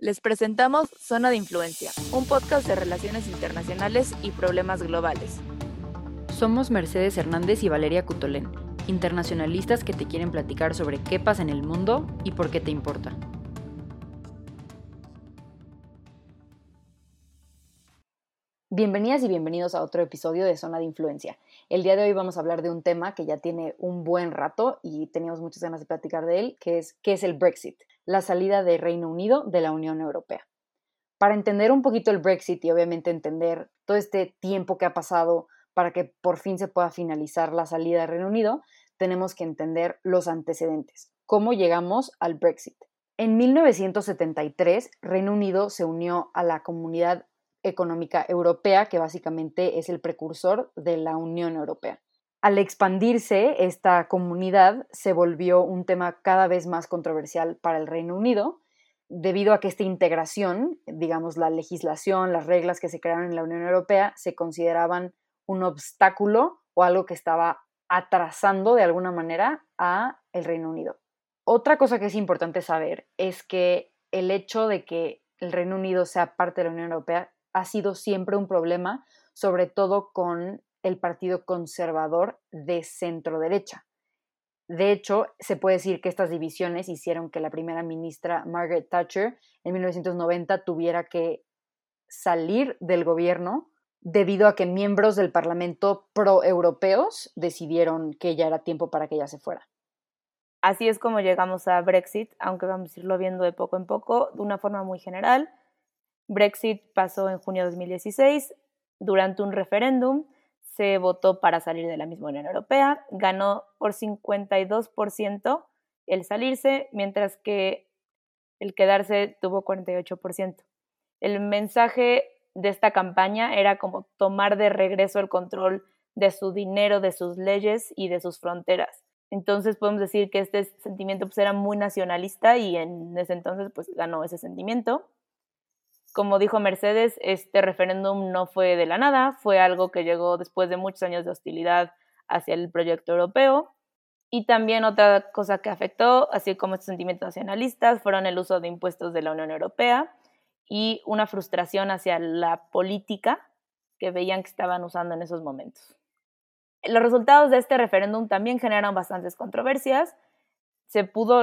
Les presentamos Zona de Influencia, un podcast de relaciones internacionales y problemas globales. Somos Mercedes Hernández y Valeria Cutolén, internacionalistas que te quieren platicar sobre qué pasa en el mundo y por qué te importa. Bienvenidas y bienvenidos a otro episodio de Zona de Influencia. El día de hoy vamos a hablar de un tema que ya tiene un buen rato y teníamos muchas ganas de platicar de él, que es qué es el Brexit, la salida del Reino Unido de la Unión Europea. Para entender un poquito el Brexit y obviamente entender todo este tiempo que ha pasado para que por fin se pueda finalizar la salida del Reino Unido, tenemos que entender los antecedentes, cómo llegamos al Brexit. En 1973, Reino Unido se unió a la Comunidad Económica Europea, que básicamente es el precursor de la Unión Europea. Al expandirse, esta comunidad se volvió un tema cada vez más controversial para el Reino Unido, debido a que esta integración, digamos, la legislación, las reglas que se crearon en la Unión Europea, se consideraban un obstáculo o algo que estaba atrasando de alguna manera a el Reino Unido. Otra cosa que es importante saber es que el hecho de que el Reino Unido sea parte de la Unión Europea ha sido siempre un problema, sobre todo con el Partido Conservador de centro derecha. De hecho, se puede decir que estas divisiones hicieron que la primera ministra Margaret Thatcher en 1990 tuviera que salir del gobierno debido a que miembros del Parlamento pro-europeos decidieron que ya era tiempo para que ella se fuera. Así es como llegamos a Brexit, aunque vamos a irlo viendo de poco en poco, de una forma muy general. Brexit pasó en junio de 2016 durante un referéndum. Se votó para salir de la misma Unión Europea. Ganó por 52% el salirse, mientras que el quedarse tuvo 48%. El mensaje de esta campaña era como tomar de regreso el control de su dinero, de sus leyes y de sus fronteras. Entonces podemos decir que este sentimiento pues, era muy nacionalista y en ese entonces pues ganó ese sentimiento. Como dijo Mercedes, este referéndum no fue de la nada, fue algo que llegó después de muchos años de hostilidad hacia el proyecto europeo. Y también otra cosa que afectó, así como estos sentimientos nacionalistas, fueron el uso de impuestos de la Unión Europea y una frustración hacia la política que veían que estaban usando en esos momentos. Los resultados de este referéndum también generaron bastantes controversias. Se pudo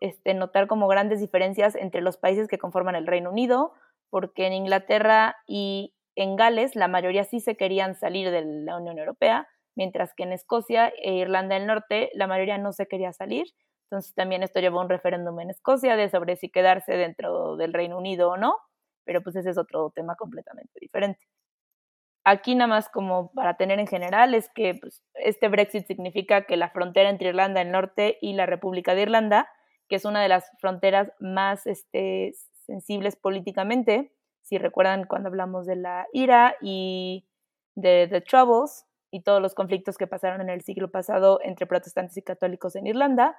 este, notar como grandes diferencias entre los países que conforman el Reino Unido, porque en Inglaterra y en Gales la mayoría sí se querían salir de la Unión Europea, mientras que en Escocia e Irlanda del Norte la mayoría no se quería salir. Entonces también esto llevó a un referéndum en Escocia de sobre si quedarse dentro del Reino Unido o no, pero pues ese es otro tema completamente diferente. Aquí nada más como para tener en general es que pues, este Brexit significa que la frontera entre Irlanda del Norte y la República de Irlanda, que es una de las fronteras más este, sensibles políticamente. Si recuerdan cuando hablamos de la ira y de The Troubles y todos los conflictos que pasaron en el siglo pasado entre protestantes y católicos en Irlanda,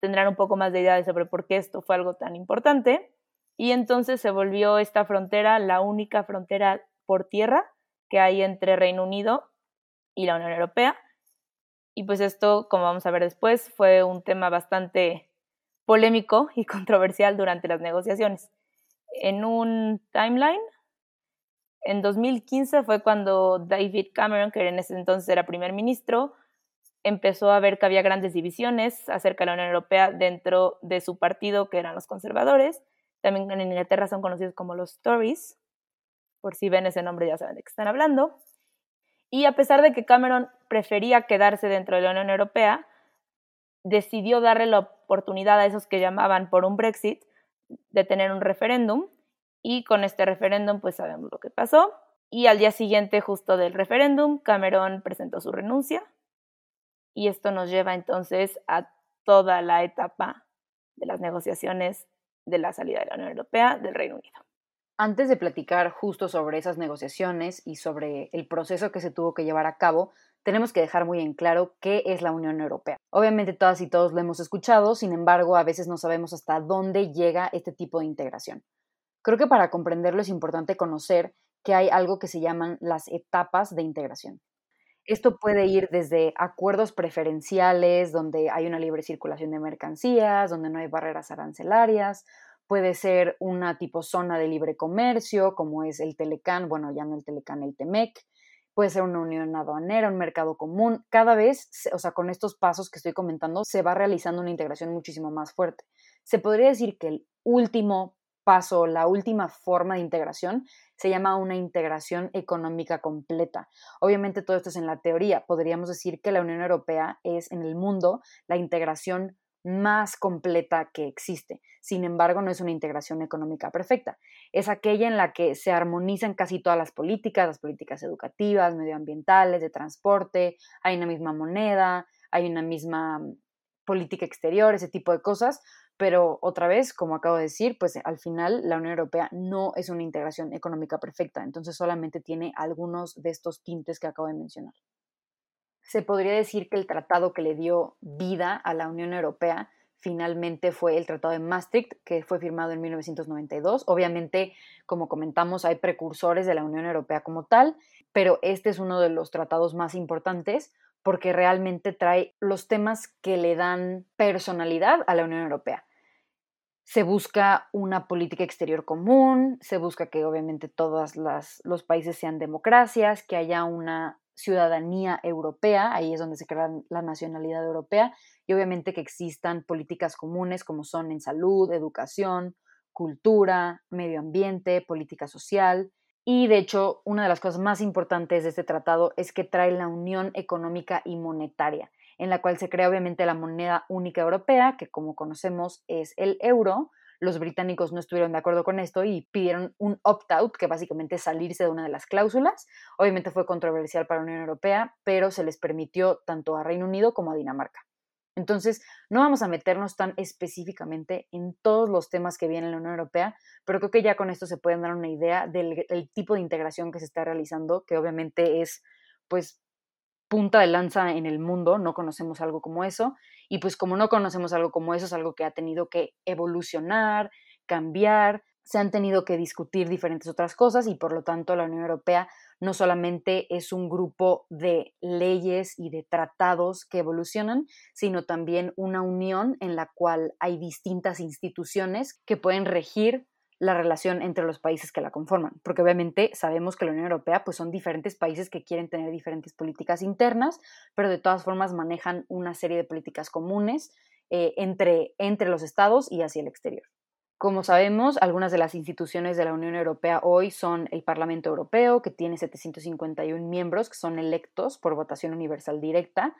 tendrán un poco más de idea sobre por qué esto fue algo tan importante. Y entonces se volvió esta frontera la única frontera por tierra que hay entre Reino Unido y la Unión Europea. Y pues esto, como vamos a ver después, fue un tema bastante polémico y controversial durante las negociaciones. En un timeline, en 2015 fue cuando David Cameron, que en ese entonces era primer ministro, empezó a ver que había grandes divisiones acerca de la Unión Europea dentro de su partido, que eran los conservadores. También en Inglaterra son conocidos como los Tories. Por si ven ese nombre ya saben de qué están hablando. Y a pesar de que Cameron prefería quedarse dentro de la Unión Europea, decidió darle la oportunidad a esos que llamaban por un Brexit de tener un referéndum y con este referéndum pues sabemos lo que pasó y al día siguiente justo del referéndum Cameron presentó su renuncia y esto nos lleva entonces a toda la etapa de las negociaciones de la salida de la Unión Europea del Reino Unido. Antes de platicar justo sobre esas negociaciones y sobre el proceso que se tuvo que llevar a cabo, tenemos que dejar muy en claro qué es la Unión Europea. Obviamente todas y todos lo hemos escuchado, sin embargo a veces no sabemos hasta dónde llega este tipo de integración. Creo que para comprenderlo es importante conocer que hay algo que se llaman las etapas de integración. Esto puede ir desde acuerdos preferenciales, donde hay una libre circulación de mercancías, donde no hay barreras arancelarias, puede ser una tipo zona de libre comercio, como es el Telecán, bueno, ya no el Telecán, el Temec, puede ser una unión aduanera, un mercado común. Cada vez, o sea, con estos pasos que estoy comentando, se va realizando una integración muchísimo más fuerte. Se podría decir que el último paso, la última forma de integración, se llama una integración económica completa. Obviamente todo esto es en la teoría. Podríamos decir que la Unión Europea es en el mundo la integración más completa que existe. Sin embargo, no es una integración económica perfecta. Es aquella en la que se armonizan casi todas las políticas, las políticas educativas, medioambientales, de transporte, hay una misma moneda, hay una misma mm, política exterior, ese tipo de cosas, pero otra vez, como acabo de decir, pues al final la Unión Europea no es una integración económica perfecta, entonces solamente tiene algunos de estos tintes que acabo de mencionar se podría decir que el tratado que le dio vida a la Unión Europea finalmente fue el Tratado de Maastricht, que fue firmado en 1992. Obviamente, como comentamos, hay precursores de la Unión Europea como tal, pero este es uno de los tratados más importantes porque realmente trae los temas que le dan personalidad a la Unión Europea. Se busca una política exterior común, se busca que obviamente todos los países sean democracias, que haya una ciudadanía europea, ahí es donde se crea la nacionalidad europea, y obviamente que existan políticas comunes como son en salud, educación, cultura, medio ambiente, política social. Y de hecho, una de las cosas más importantes de este tratado es que trae la unión económica y monetaria, en la cual se crea obviamente la moneda única europea, que como conocemos es el euro, los británicos no estuvieron de acuerdo con esto y pidieron un opt-out, que básicamente es salirse de una de las cláusulas. Obviamente fue controversial para la Unión Europea, pero se les permitió tanto a Reino Unido como a Dinamarca. Entonces, no vamos a meternos tan específicamente en todos los temas que vienen en la Unión Europea, pero creo que ya con esto se pueden dar una idea del tipo de integración que se está realizando, que obviamente es, pues, punta de lanza en el mundo, no conocemos algo como eso, y pues como no conocemos algo como eso, es algo que ha tenido que evolucionar, cambiar, se han tenido que discutir diferentes otras cosas y por lo tanto la Unión Europea no solamente es un grupo de leyes y de tratados que evolucionan, sino también una unión en la cual hay distintas instituciones que pueden regir la relación entre los países que la conforman, porque obviamente sabemos que la Unión Europea pues son diferentes países que quieren tener diferentes políticas internas, pero de todas formas manejan una serie de políticas comunes eh, entre, entre los estados y hacia el exterior. Como sabemos, algunas de las instituciones de la Unión Europea hoy son el Parlamento Europeo, que tiene 751 miembros que son electos por votación universal directa,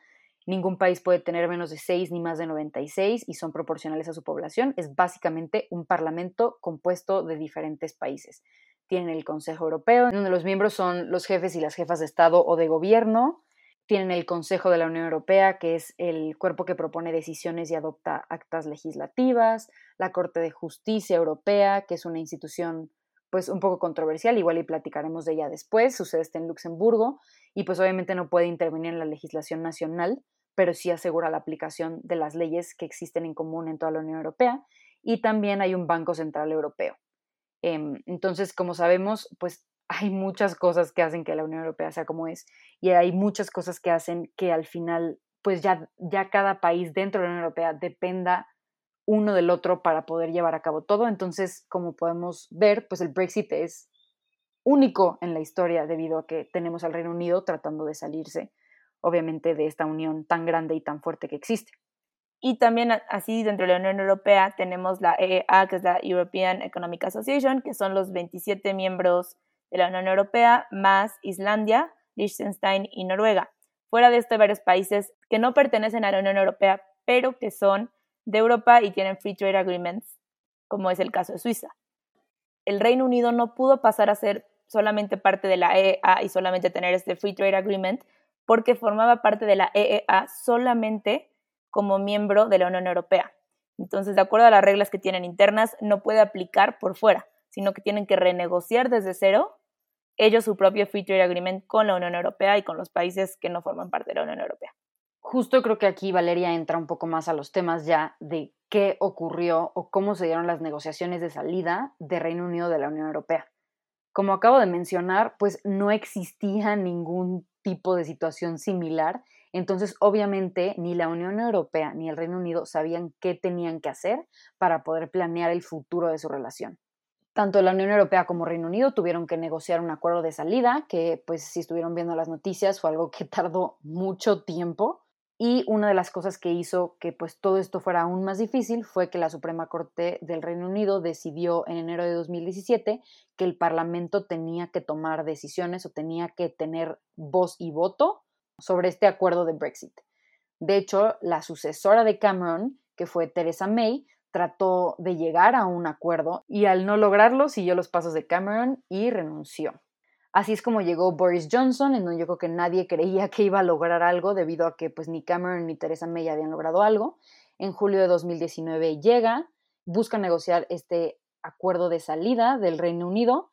Ningún país puede tener menos de 6 ni más de 96 y son proporcionales a su población. Es básicamente un parlamento compuesto de diferentes países. Tienen el Consejo Europeo, donde los miembros son los jefes y las jefas de Estado o de gobierno. Tienen el Consejo de la Unión Europea, que es el cuerpo que propone decisiones y adopta actas legislativas. La Corte de Justicia Europea, que es una institución pues un poco controversial, igual y platicaremos de ella después, sucede este en Luxemburgo, y pues obviamente no puede intervenir en la legislación nacional, pero sí asegura la aplicación de las leyes que existen en común en toda la Unión Europea, y también hay un Banco Central Europeo. Em, entonces, como sabemos, pues hay muchas cosas que hacen que la Unión Europea sea como es, y hay muchas cosas que hacen que al final, pues ya, ya cada país dentro de la Unión Europea dependa uno del otro para poder llevar a cabo todo. Entonces, como podemos ver, pues el Brexit es único en la historia debido a que tenemos al Reino Unido tratando de salirse, obviamente, de esta unión tan grande y tan fuerte que existe. Y también así dentro de la Unión Europea tenemos la EEA, que es la European Economic Association, que son los 27 miembros de la Unión Europea, más Islandia, Liechtenstein y Noruega. Fuera de esto hay varios países que no pertenecen a la Unión Europea, pero que son de Europa y tienen free trade agreements, como es el caso de Suiza. El Reino Unido no pudo pasar a ser solamente parte de la EEA y solamente tener este free trade agreement porque formaba parte de la EEA solamente como miembro de la Unión Europea. Entonces, de acuerdo a las reglas que tienen internas, no puede aplicar por fuera, sino que tienen que renegociar desde cero ellos su propio free trade agreement con la Unión Europea y con los países que no forman parte de la Unión Europea. Justo creo que aquí Valeria entra un poco más a los temas ya de qué ocurrió o cómo se dieron las negociaciones de salida de Reino Unido de la Unión Europea. Como acabo de mencionar, pues no existía ningún tipo de situación similar Entonces, obviamente, ni la Unión Europea ni el Reino Unido sabían qué tenían que hacer para poder planear el futuro de su relación. Tanto la Unión Europea como Reino Unido tuvieron que negociar un acuerdo de salida, que pues si estuvieron viendo las noticias fue algo que tardó mucho tiempo. Y una de las cosas que hizo que pues todo esto fuera aún más difícil fue que la Suprema Corte del Reino Unido decidió en enero de 2017 que el Parlamento tenía que tomar decisiones o tenía que tener voz y voto sobre este acuerdo de Brexit. De hecho, la sucesora de Cameron, que fue Theresa May, trató de llegar a un acuerdo y al no lograrlo siguió los pasos de Cameron y renunció. Así es como llegó Boris Johnson, en donde yo creo que nadie creía que iba a lograr algo debido a que pues ni Cameron ni Theresa May habían logrado algo. En julio de 2019 llega, busca negociar este acuerdo de salida del Reino Unido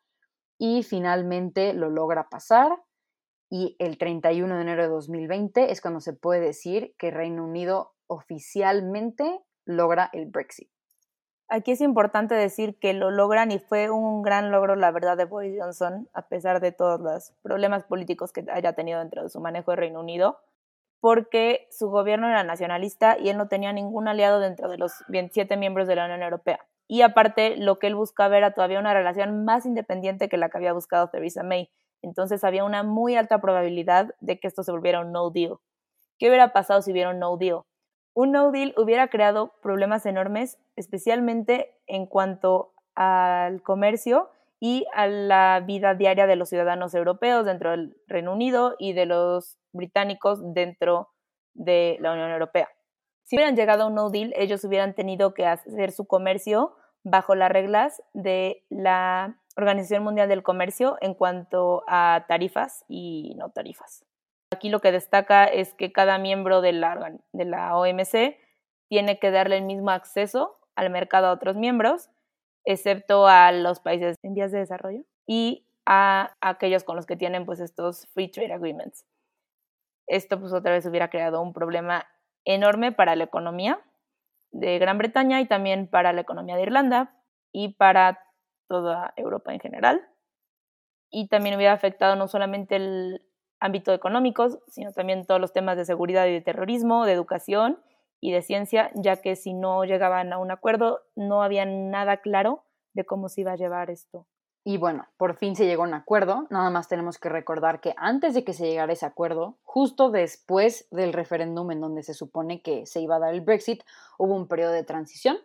y finalmente lo logra pasar y el 31 de enero de 2020 es cuando se puede decir que Reino Unido oficialmente logra el Brexit. Aquí es importante decir que lo logran y fue un gran logro, la verdad, de Boris Johnson, a pesar de todos los problemas políticos que haya tenido dentro de su manejo de Reino Unido, porque su gobierno era nacionalista y él no tenía ningún aliado dentro de los 27 miembros de la Unión Europea. Y aparte, lo que él buscaba era todavía una relación más independiente que la que había buscado Theresa May, entonces había una muy alta probabilidad de que esto se volviera un no deal. ¿Qué hubiera pasado si hubiera un no deal? Un no deal hubiera creado problemas enormes, especialmente en cuanto al comercio y a la vida diaria de los ciudadanos europeos dentro del Reino Unido y de los británicos dentro de la Unión Europea. Si hubieran llegado a un no deal, ellos hubieran tenido que hacer su comercio bajo las reglas de la Organización Mundial del Comercio en cuanto a tarifas y no tarifas. Aquí lo que destaca es que cada miembro de la, OMC tiene que darle el mismo acceso al mercado a otros miembros, excepto a los países en vías de desarrollo y a aquellos con los que tienen pues estos free trade agreements. Esto pues otra vez hubiera creado un problema enorme para la economía de Gran Bretaña y también para la economía de Irlanda y para toda Europa en general. Y también hubiera afectado no solamente el ámbito económico, sino también todos los temas de seguridad y de terrorismo, de educación y de ciencia, ya que si no llegaban a un acuerdo, no había nada claro de cómo se iba a llevar esto. Y bueno, por fin se llegó a un acuerdo. Nada más tenemos que recordar que antes de que se llegara ese acuerdo, justo después del referéndum en donde se supone que se iba a dar el Brexit, hubo un periodo de transición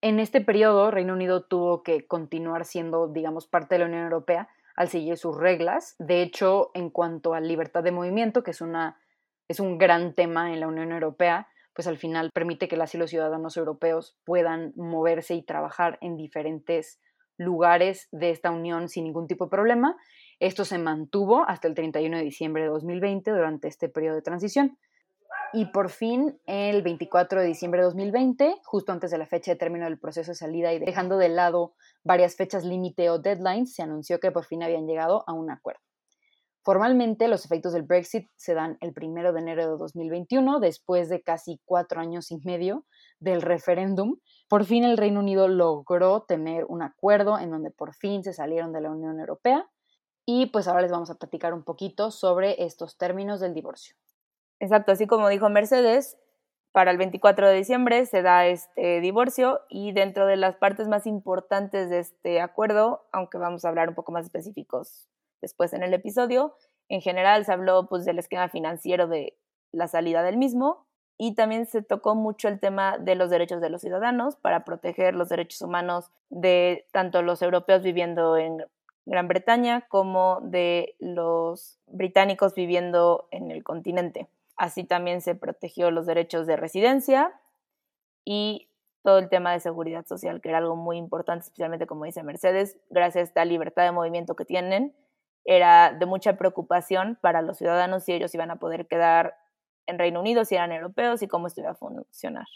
en este periodo, Reino Unido tuvo que continuar siendo, digamos, parte de la Unión Europea al seguir sus reglas. De hecho, en cuanto a libertad de movimiento, que es, una, es un gran tema en la Unión Europea, pues al final permite que las y los ciudadanos europeos puedan moverse y trabajar en diferentes lugares de esta unión sin ningún tipo de problema. Esto se mantuvo hasta el 31 de diciembre de 2020 durante este periodo de transición. Y por fin, el 24 de diciembre de 2020, justo antes de la fecha de término del proceso de salida y dejando de lado varias fechas límite o deadlines, se anunció que por fin habían llegado a un acuerdo. Formalmente, los efectos del Brexit se dan el 1 de enero de 2021, después de casi cuatro años y medio del referéndum. Por fin el Reino Unido logró tener un acuerdo en donde por fin se salieron de la Unión Europea. Y pues ahora les vamos a platicar un poquito sobre estos términos del divorcio. Exacto, así como dijo Mercedes, para el 24 de diciembre se da este divorcio y dentro de las partes más importantes de este acuerdo, aunque vamos a hablar un poco más específicos después en el episodio, en general se habló pues del esquema financiero de la salida del mismo y también se tocó mucho el tema de los derechos de los ciudadanos para proteger los derechos humanos de tanto los europeos viviendo en Gran Bretaña como de los británicos viviendo en el continente. Así también se protegió los derechos de residencia y todo el tema de seguridad social, que era algo muy importante, especialmente como dice Mercedes, gracias a esta libertad de movimiento que tienen, era de mucha preocupación para los ciudadanos si ellos iban a poder quedar en Reino Unido, si eran europeos y cómo esto iba a funcionar.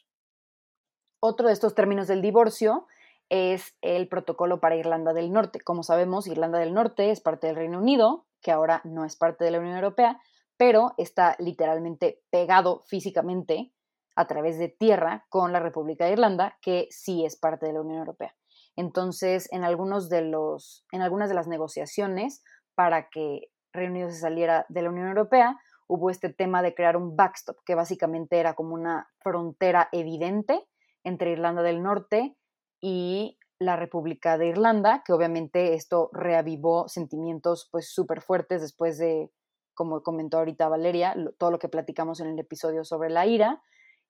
Otro de estos términos del divorcio es el protocolo para Irlanda del Norte. Como sabemos, Irlanda del Norte es parte del Reino Unido, que ahora no es parte de la Unión Europea, pero está literalmente pegado físicamente a través de tierra con la República de Irlanda, que sí es parte de la Unión Europea. Entonces, en, algunos de los, en algunas de las negociaciones para que Reino Unido se saliera de la Unión Europea, hubo este tema de crear un backstop, que básicamente era como una frontera evidente entre Irlanda del Norte y la República de Irlanda, que obviamente esto reavivó sentimientos pues súper fuertes después de, como comentó ahorita Valeria, todo lo que platicamos en el episodio sobre la ira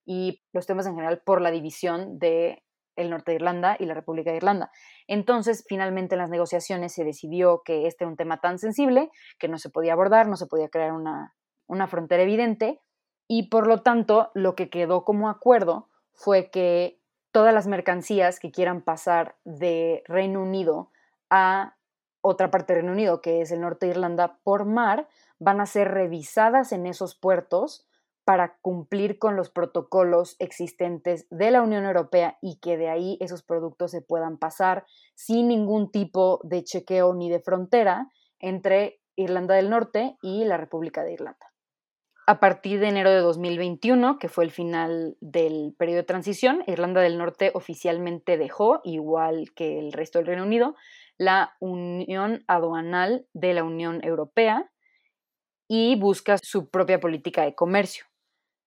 y los temas en general por la división de el norte de Irlanda y la República de Irlanda. Entonces, finalmente en las negociaciones se decidió que este era un tema tan sensible que no se podía abordar, no se podía crear una, una frontera evidente y por lo tanto lo que quedó como acuerdo fue que todas las mercancías que quieran pasar de Reino Unido a otra parte del Reino Unido, que es el norte de Irlanda, por mar, van a ser revisadas en esos puertos para cumplir con los protocolos existentes de la Unión Europea y que de ahí esos productos se puedan pasar sin ningún tipo de chequeo ni de frontera entre Irlanda del Norte y la República de Irlanda. A partir de enero de 2021, que fue el final del periodo de transición, Irlanda del Norte oficialmente dejó, igual que el resto del Reino Unido, la unión aduanal de la Unión Europea y busca su propia política de comercio.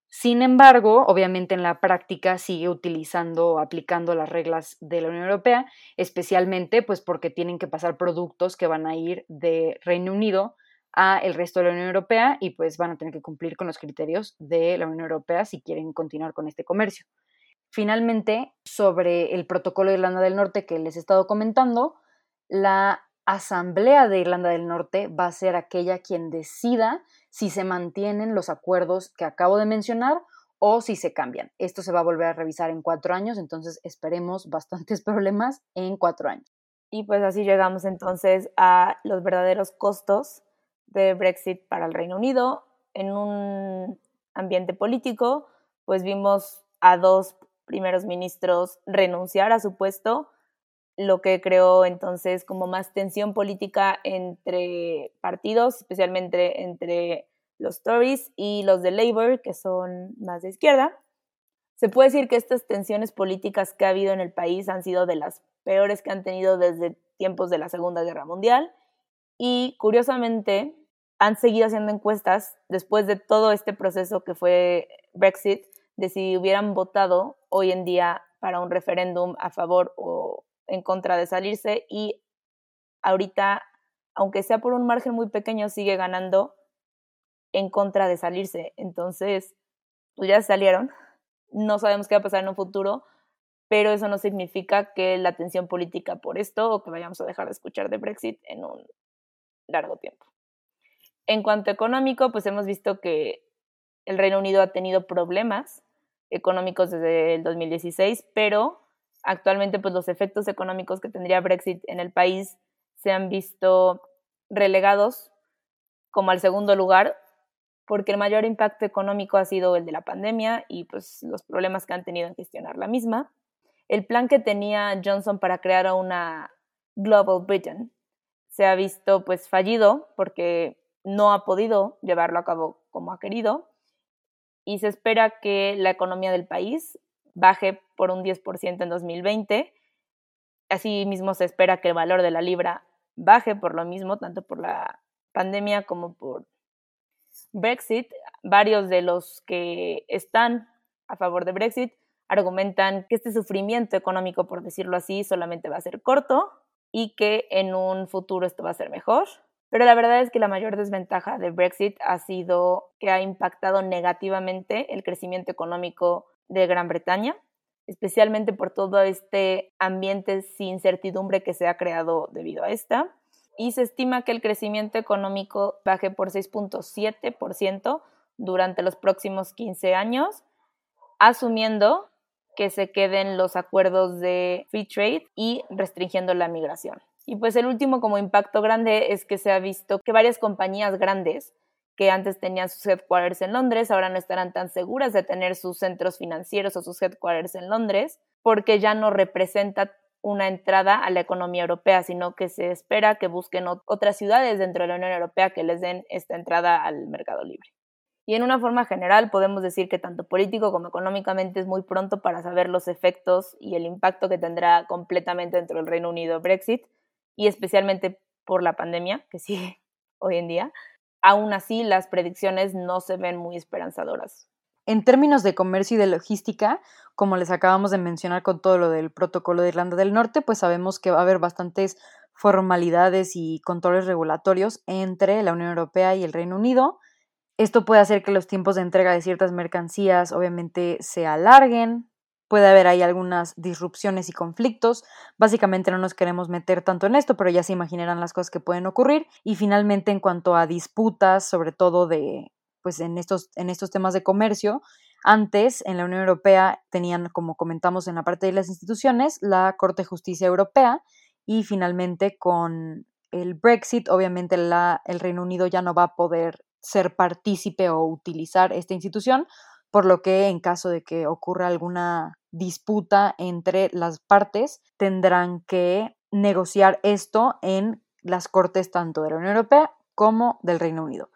Sin embargo, obviamente en la práctica sigue utilizando o aplicando las reglas de la Unión Europea, especialmente pues porque tienen que pasar productos que van a ir de Reino Unido a el resto de la Unión Europea y pues van a tener que cumplir con los criterios de la Unión Europea si quieren continuar con este comercio. Finalmente, sobre el protocolo de Irlanda del Norte que les he estado comentando, la Asamblea de Irlanda del Norte va a ser aquella quien decida si se mantienen los acuerdos que acabo de mencionar o si se cambian. Esto se va a volver a revisar en cuatro años, entonces esperemos bastantes problemas en cuatro años. Y pues así llegamos entonces a los verdaderos costos de Brexit para el Reino Unido. En un ambiente político, pues vimos a dos primeros ministros renunciar a su puesto, lo que creó entonces como más tensión política entre partidos, especialmente entre los Tories y los de Labour, que son más de izquierda. Se puede decir que estas tensiones políticas que ha habido en el país han sido de las peores que han tenido desde tiempos de la Segunda Guerra Mundial y curiosamente han seguido haciendo encuestas después de todo este proceso que fue Brexit, de si hubieran votado hoy en día para un referéndum a favor o en contra de salirse y ahorita, aunque sea por un margen muy pequeño, sigue ganando en contra de salirse. Entonces, pues ya salieron, no sabemos qué va a pasar en un futuro, pero eso no significa que la tensión política por esto o que vayamos a dejar de escuchar de Brexit en un largo tiempo. En cuanto a económico, pues hemos visto que el Reino Unido ha tenido problemas económicos desde el 2016, pero actualmente pues los efectos económicos que tendría Brexit en el país se han visto relegados como al segundo lugar porque el mayor impacto económico ha sido el de la pandemia y pues los problemas que han tenido en gestionar la misma. El plan que tenía Johnson para crear una Global Britain se ha visto pues fallido porque no ha podido llevarlo a cabo como ha querido y se espera que la economía del país baje por un 10% en 2020. Asimismo, se espera que el valor de la libra baje por lo mismo, tanto por la pandemia como por Brexit. Varios de los que están a favor de Brexit argumentan que este sufrimiento económico, por decirlo así, solamente va a ser corto y que en un futuro esto va a ser mejor. Pero la verdad es que la mayor desventaja de Brexit ha sido que ha impactado negativamente el crecimiento económico de Gran Bretaña, especialmente por todo este ambiente sin incertidumbre que se ha creado debido a esta. Y se estima que el crecimiento económico baje por 6.7% durante los próximos 15 años, asumiendo que se queden los acuerdos de free trade y restringiendo la migración. Y pues el último como impacto grande es que se ha visto que varias compañías grandes que antes tenían sus headquarters en Londres, ahora no estarán tan seguras de tener sus centros financieros o sus headquarters en Londres, porque ya no representa una entrada a la economía europea, sino que se espera que busquen otras ciudades dentro de la Unión Europea que les den esta entrada al mercado libre. Y en una forma general podemos decir que tanto político como económicamente es muy pronto para saber los efectos y el impacto que tendrá completamente dentro del Reino Unido Brexit, y especialmente por la pandemia que sigue hoy en día, aún así las predicciones no se ven muy esperanzadoras. En términos de comercio y de logística, como les acabamos de mencionar con todo lo del protocolo de Irlanda del Norte, pues sabemos que va a haber bastantes formalidades y controles regulatorios entre la Unión Europea y el Reino Unido. Esto puede hacer que los tiempos de entrega de ciertas mercancías obviamente se alarguen, puede haber ahí algunas disrupciones y conflictos. Básicamente no nos queremos meter tanto en esto, pero ya se imaginarán las cosas que pueden ocurrir. Y finalmente, en cuanto a disputas, sobre todo de pues en estos, en estos temas de comercio. Antes, en la Unión Europea, tenían, como comentamos en la parte de las instituciones, la Corte de Justicia Europea y finalmente con el Brexit, obviamente la, el Reino Unido ya no va a poder ser partícipe o utilizar esta institución, por lo que en caso de que ocurra alguna disputa entre las partes, tendrán que negociar esto en las cortes tanto de la Unión Europea como del Reino Unido.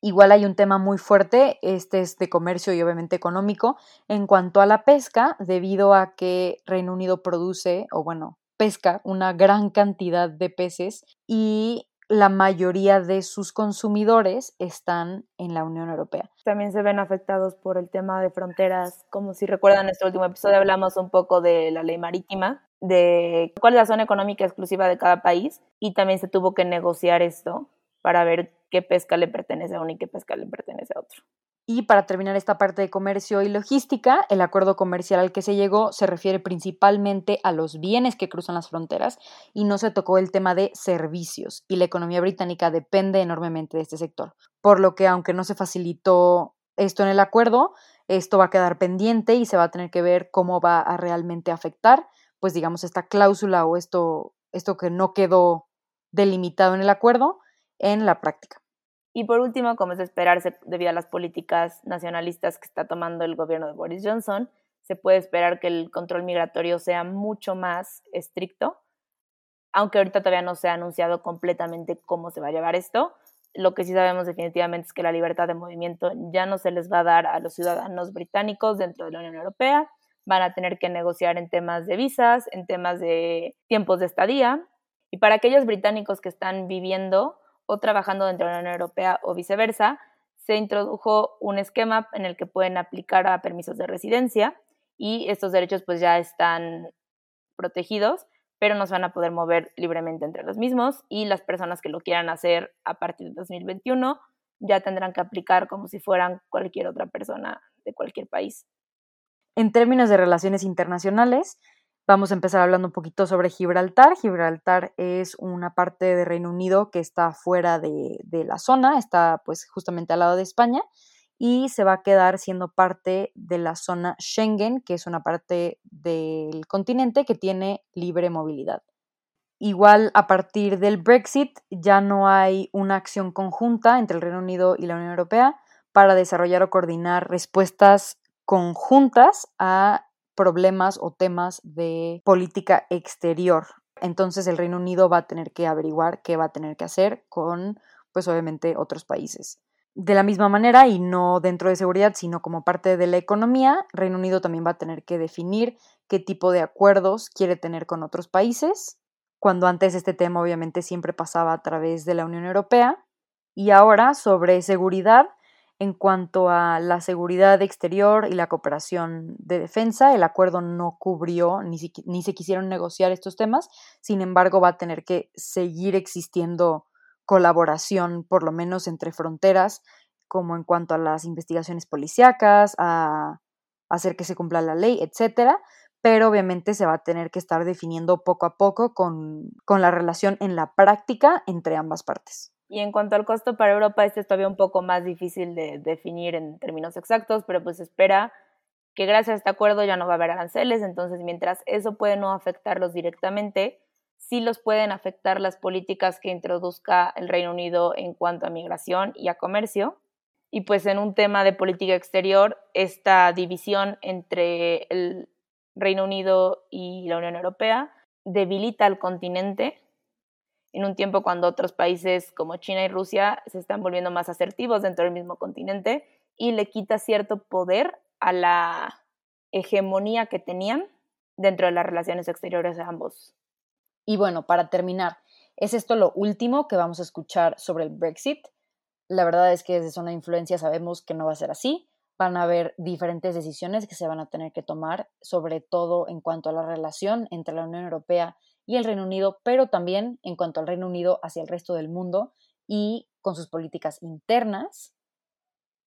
Igual hay un tema muy fuerte, este es de comercio y obviamente económico, en cuanto a la pesca, debido a que Reino Unido produce, o bueno, pesca una gran cantidad de peces y la mayoría de sus consumidores están en la Unión Europea. También se ven afectados por el tema de fronteras, como si recuerdan este último episodio hablamos un poco de la ley marítima, de cuál es la zona económica exclusiva de cada país y también se tuvo que negociar esto para ver qué pesca le pertenece a uno y qué pesca le pertenece a otro. Y para terminar esta parte de comercio y logística, el acuerdo comercial al que se llegó se refiere principalmente a los bienes que cruzan las fronteras y no se tocó el tema de servicios y la economía británica depende enormemente de este sector. Por lo que aunque no se facilitó esto en el acuerdo, esto va a quedar pendiente y se va a tener que ver cómo va a realmente afectar, pues digamos, esta cláusula o esto, esto que no quedó delimitado en el acuerdo en la práctica. Y por último, como es de esperarse debido a las políticas nacionalistas que está tomando el gobierno de Boris Johnson, se puede esperar que el control migratorio sea mucho más estricto, aunque ahorita todavía no se ha anunciado completamente cómo se va a llevar esto. Lo que sí sabemos definitivamente es que la libertad de movimiento ya no se les va a dar a los ciudadanos británicos dentro de la Unión Europea. Van a tener que negociar en temas de visas, en temas de tiempos de estadía. Y para aquellos británicos que están viviendo o trabajando dentro de la Unión Europea o viceversa, se introdujo un esquema en el que pueden aplicar a permisos de residencia y estos derechos pues ya están protegidos, pero no se van a poder mover libremente entre los mismos y las personas que lo quieran hacer a partir de 2021 ya tendrán que aplicar como si fueran cualquier otra persona de cualquier país. En términos de relaciones internacionales, Vamos a empezar hablando un poquito sobre Gibraltar. Gibraltar es una parte de Reino Unido que está fuera de, la zona, está pues justamente al lado de España y se va a quedar siendo parte de la zona Schengen, que es una parte del continente que tiene libre movilidad. Igual a partir del Brexit ya no hay una acción conjunta entre el Reino Unido y la Unión Europea para desarrollar o coordinar respuestas conjuntas a problemas o temas de política exterior. Entonces el Reino Unido va a tener que averiguar qué va a tener que hacer con, pues obviamente, otros países. De la misma manera, y no dentro de seguridad, sino como parte de la economía, Reino Unido también va a tener que definir qué tipo de acuerdos quiere tener con otros países, cuando antes este tema obviamente siempre pasaba a través de la Unión Europea. Y ahora sobre seguridad, en cuanto a la seguridad exterior y la cooperación de defensa, el acuerdo no cubrió ni, se quisieron negociar estos temas, sin embargo va a tener que seguir existiendo colaboración, por lo menos entre fronteras, como en cuanto a las investigaciones policíacas, a hacer que se cumpla la ley, etcétera, pero obviamente se va a tener que estar definiendo poco a poco con la relación en la práctica entre ambas partes. Y en cuanto al costo para Europa, este es todavía un poco más difícil de definir en términos exactos, pero pues espera que gracias a este acuerdo ya no va a haber aranceles, entonces mientras eso puede no afectarlos directamente, sí los pueden afectar las políticas que introduzca el Reino Unido en cuanto a migración y a comercio. Y pues en un tema de política exterior, esta división entre el Reino Unido y la Unión Europea debilita al continente en un tiempo cuando otros países como China y Rusia se están volviendo más asertivos dentro del mismo continente y le quita cierto poder a la hegemonía que tenían dentro de las relaciones exteriores de ambos. Y bueno, para terminar, ¿es esto lo último que vamos a escuchar sobre el Brexit? La verdad es que desde zona de influencia sabemos que no va a ser así. Van a haber diferentes decisiones que se van a tener que tomar, sobre todo en cuanto a la relación entre la Unión Europea y el Reino Unido, pero también en cuanto al Reino Unido hacia el resto del mundo y con sus políticas internas.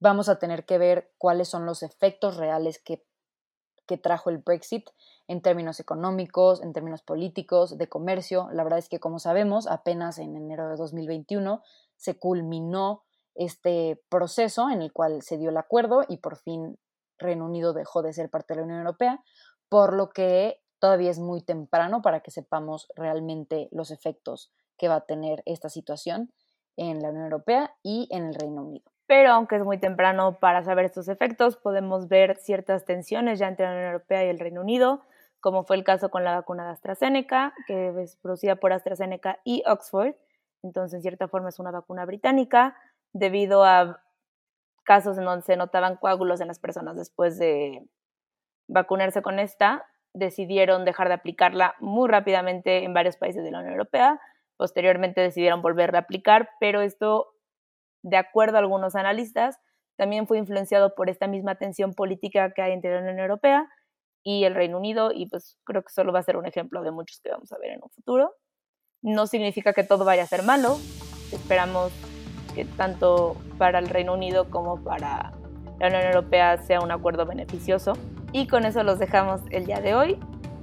Vamos a tener que ver cuáles son los efectos reales que, que trajo el Brexit en términos económicos, en términos políticos, de comercio. La verdad es que, como sabemos, apenas en enero de 2021 se culminó este proceso en el cual se dio el acuerdo y por fin Reino Unido dejó de ser parte de la Unión Europea, por lo que todavía es muy temprano para que sepamos realmente los efectos que va a tener esta situación en la Unión Europea y en el Reino Unido. Pero aunque es muy temprano para saber estos efectos, podemos ver ciertas tensiones ya entre la Unión Europea y el Reino Unido, como fue el caso con la vacuna de AstraZeneca, que es producida por AstraZeneca y Oxford. Entonces, en cierta forma es una vacuna británica, debido a casos en donde se notaban coágulos en las personas después de vacunarse con esta, decidieron dejar de aplicarla muy rápidamente en varios países de la Unión Europea. Posteriormente decidieron volverla a aplicar, pero esto, de acuerdo a algunos analistas, también fue influenciado por esta misma tensión política que hay entre la Unión Europea y el Reino Unido, y pues creo que solo va a ser un ejemplo de muchos que vamos a ver en un futuro. No significa que todo vaya a ser malo, esperamos que tanto para el Reino Unido como para la Unión Europea sea un acuerdo beneficioso. Y con eso los dejamos el día de hoy.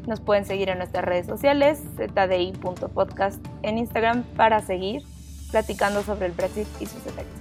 Nos pueden seguir en nuestras redes sociales, zdi.podcast en Instagram para seguir platicando sobre el Brexit y sus efectos.